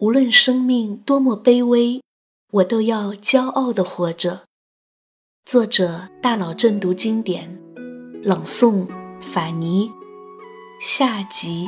无论生命多么卑微，我都要骄傲的活着。作者大脑正读经典，朗诵法尼，下集。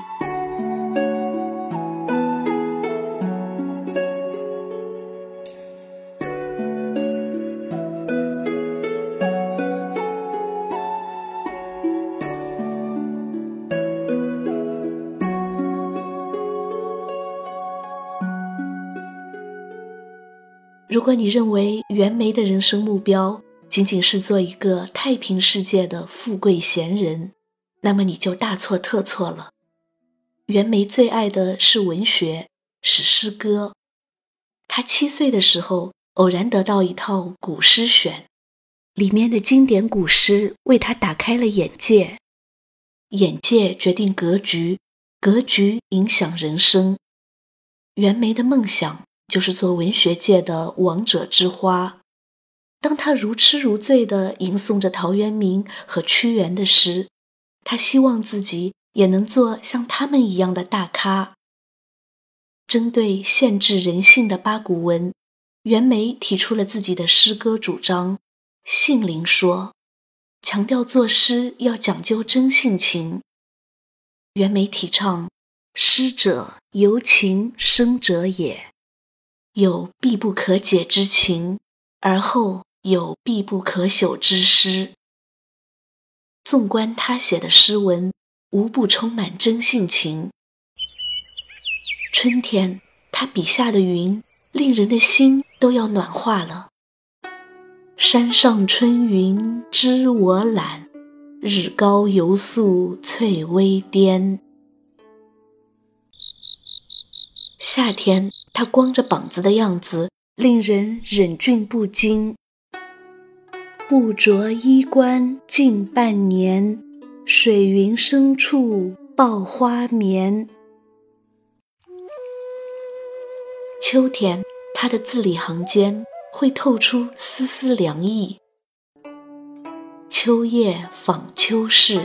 如果你认为袁枚的人生目标仅仅是做一个太平世界的富贵闲人，那么你就大错特错了。袁枚最爱的是文学，是诗歌。他七岁的时候偶然得到一套古诗选，里面的经典古诗为他打开了眼界，眼界决定格局，格局影响人生。袁枚的梦想。就是做文学界的王者之花。当他如痴如醉地吟诵着陶渊明和屈原的诗，他希望自己也能做像他们一样的大咖。针对限制人性的八股文，袁枚提出了自己的诗歌主张——性灵说，强调作诗要讲究真性情。袁枚提倡“诗者，由情生者也”。有必不可解之情，而后有必不可朽之诗。纵观他写的诗文，无不充满真性情。春天，他笔下的云，令人的心都要暖化了。山上春云知我懒，日高犹素翠微颠。夏天。他光着膀子的样子，令人忍俊不禁。不着衣冠近半年，水云深处抱花眠。秋天，他的字里行间会透出丝丝凉意。秋夜访秋市，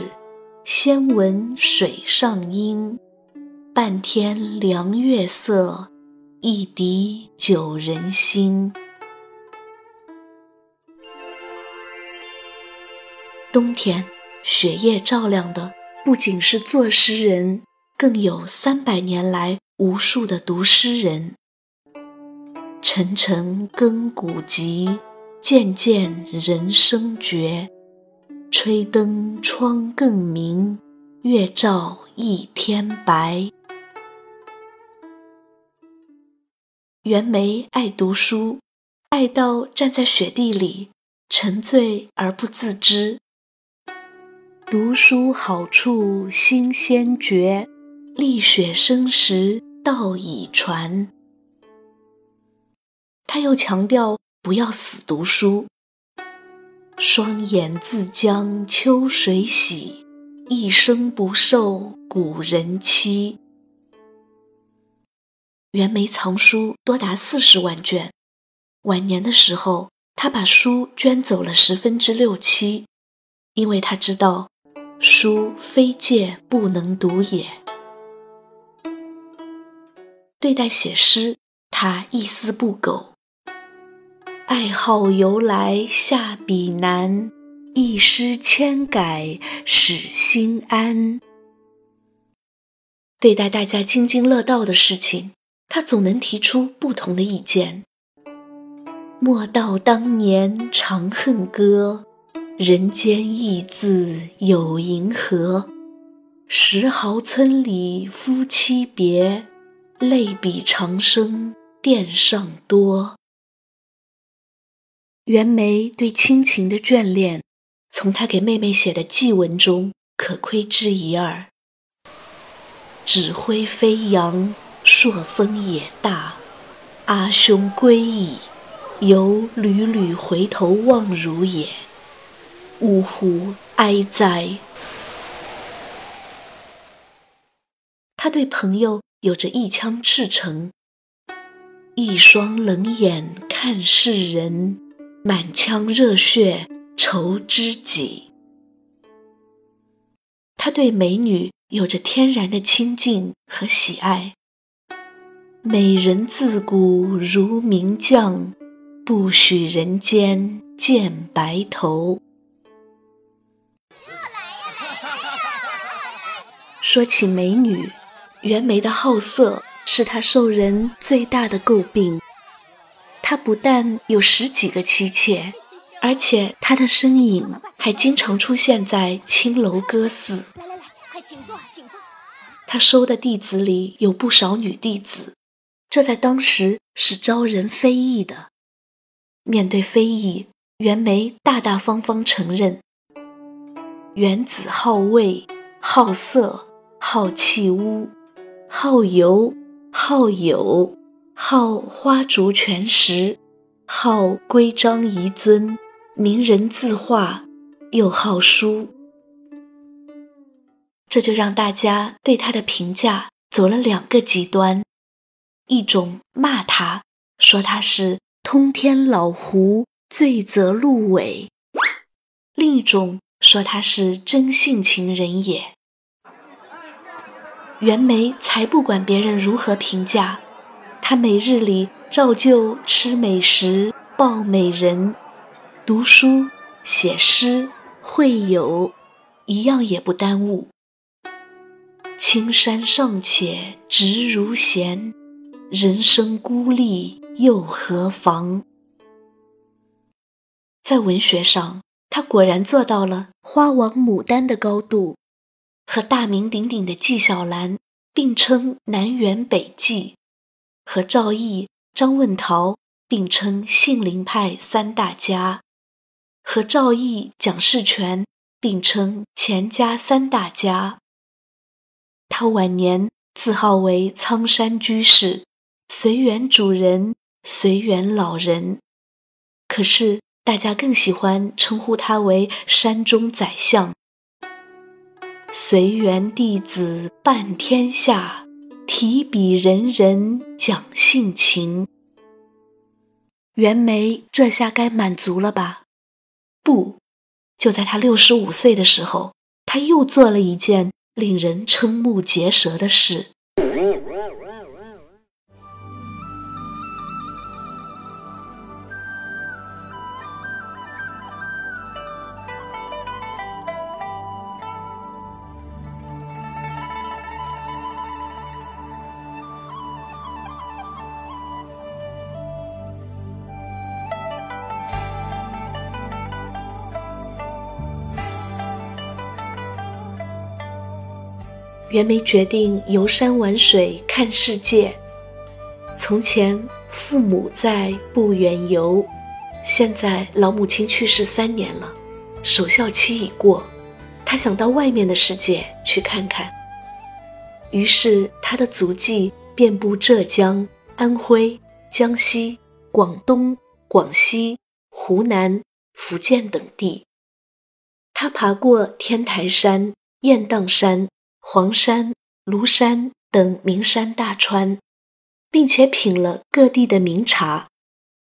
先闻水上音。半天凉月色。一滴酒人心。冬天，雪夜照亮的不仅是作诗人，更有三百年来无数的读诗人。沉沉更古急，渐渐人声绝。吹灯窗更明，月照一天白。袁枚爱读书，爱到站在雪地里沉醉而不自知。读书好处新鲜绝，立雪生时道已传。他又强调不要死读书。双眼自将秋水洗，一生不受古人欺。袁枚藏书多达四十万卷，晚年的时候，他把书捐走了十分之六七，因为他知道，书非借不能读也。对待写诗，他一丝不苟。爱好由来下笔难，一诗千改使心安。对待大家津津乐道的事情。他总能提出不同的意见。莫道当年《长恨歌》，人间意字有银河。石壕村里夫妻别，泪比长生殿上多。袁枚对亲情的眷恋，从他给妹妹写的祭文中可窥之一二。纸灰飞扬。朔风也大，阿兄归矣，犹屡屡回头望汝也。呜呼哀哉！他对朋友有着一腔赤诚，一双冷眼看世人，满腔热血酬知己。他对美女有着天然的亲近和喜爱。美人自古如名将，不许人间见白头。说起美女，袁枚的好色是他受人最大的诟病。他不但有十几个妻妾，而且他的身影还经常出现在青楼歌肆。来来来，快请坐，请坐。他收的弟子里有不少女弟子，这在当时是招人非议的。面对非议，袁枚大大方方承认：元子好味，好色。好器物，好游，好友，好花烛全食，好规章仪遵，名人字画，又好书。这就让大家对他的评价走了两个极端：一种骂他，说他是通天老狐，罪责鹿尾；另一种说他是真性情人也。袁枚才不管别人如何评价，他每日里照旧吃美食、抱美人、读书、写诗、会友，一样也不耽误。青山尚且直如弦，人生孤立又何妨？在文学上，他果然做到了花王牡丹的高度。和大名鼎鼎的纪晓岚并称南辕北纪，和赵翼、张问陶并称杏林派三大家，和赵翼、蒋士权并称钱家三大家。他晚年自号为苍山居士、随园主人、随园老人，可是大家更喜欢称呼他为山中宰相。随园弟子半天下，提笔人人讲性情。袁枚这下该满足了吧？不，就在他六十五岁的时候，他又做了一件令人瞠目结舌的事。袁枚决定游山玩水看世界。从前父母在不远游，现在老母亲去世三年了，守孝期已过，他想到外面的世界去看看。于是他的足迹遍布浙江、安徽、江西、广东、广西、湖南、福建等地。他爬过天台山、雁荡山。黄山、庐山等名山大川，并且品了各地的名茶，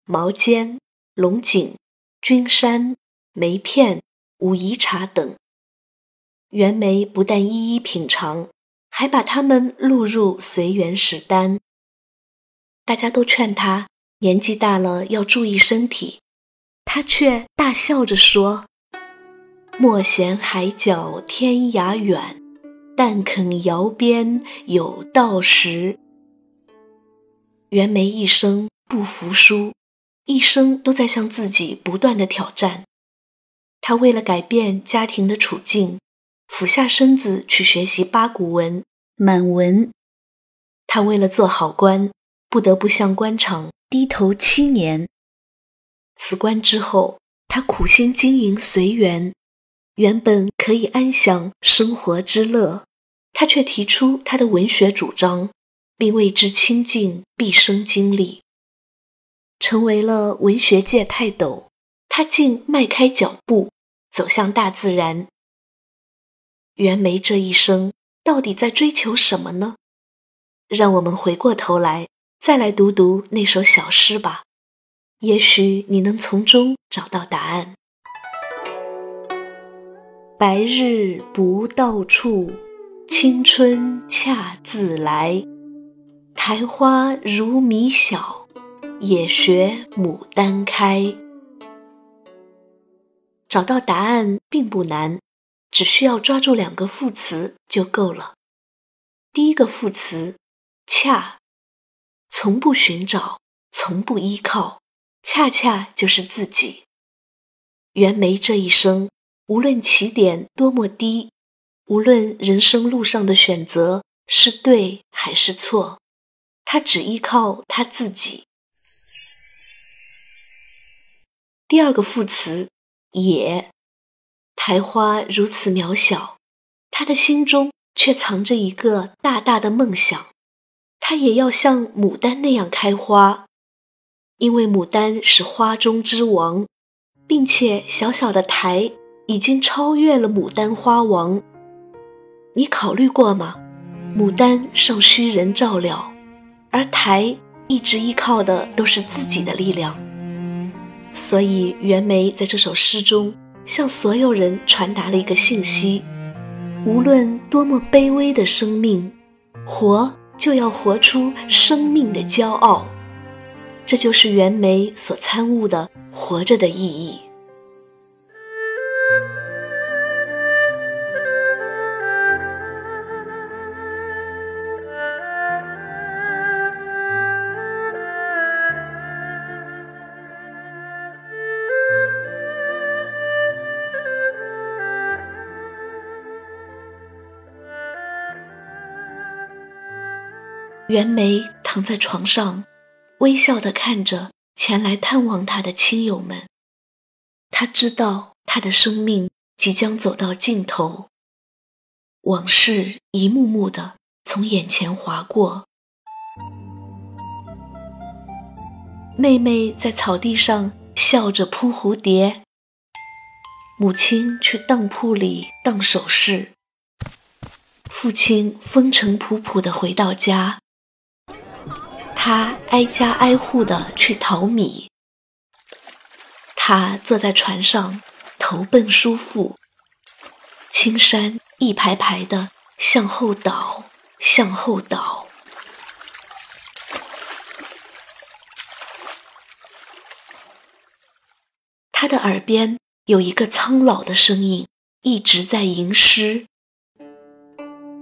毛尖、龙井、君山、梅片、武夷茶等。袁枚不但一一品尝，还把它们录入《随园食单》。大家都劝他年纪大了要注意身体，他却大笑着说：“莫嫌海角天涯远。”但肯窑边有道时。袁枚一生不服输，一生都在向自己不断的挑战。他为了改变家庭的处境，俯下身子去学习八股文、满文。他为了做好官，不得不向官场低头七年。辞官之后，他苦心经营随园。原本可以安享生活之乐，他却提出他的文学主张，并为之倾尽毕生精力，成为了文学界泰斗。他竟迈开脚步走向大自然。袁枚这一生到底在追求什么呢？让我们回过头来再来读读那首小诗吧，也许你能从中找到答案。白日不到处，青春恰自来。苔花如米小，也学牡丹开。找到答案并不难，只需要抓住两个副词就够了。第一个副词“恰”，从不寻找，从不依靠，恰恰就是自己。袁枚这一生，无论起点多么低，无论人生路上的选择是对还是错，他只依靠他自己。第二个副词“也”，苔花如此渺小，他的心中。却藏着一个大大的梦想，他也要像牡丹那样开花，因为牡丹是花中之王，并且小小的苔已经超越了牡丹花王。你考虑过吗？牡丹尚需人照料，而苔一直依靠的都是自己的力量。所以袁枚在这首诗中向所有人传达了一个信息。无论多么卑微的生命，活就要活出生命的骄傲，这就是袁枚所参悟的活着的意义。袁枚躺在床上，微笑地看着前来探望他的亲友们。他知道他的生命即将走到尽头，往事一幕幕地从眼前划过。妹妹在草地上笑着扑蝴蝶，母亲去当铺里当首饰，父亲风尘仆仆地回到家。他挨家挨户的去淘米，他坐在船上投奔叔父。青山一排排的向后倒，向后倒。他的耳边有一个苍老的声音一直在吟诗：“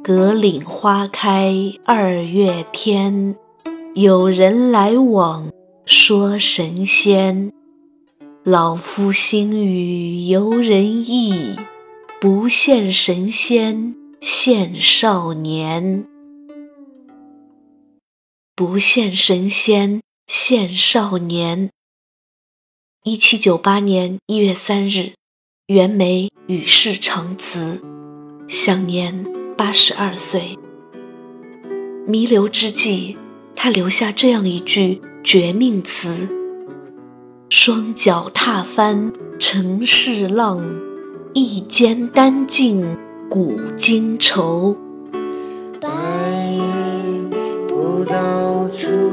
葛岭花开二月天。”有人来往说神仙，老夫心语由人意，不羡神仙羡少年。不羡神仙羡少年。一七九八年一月三日，袁枚与世长辞，享年八十二岁。弥留之际。他留下这样一句绝命词：“双脚踏翻尘世浪，一肩担尽古今愁。”白云不到处。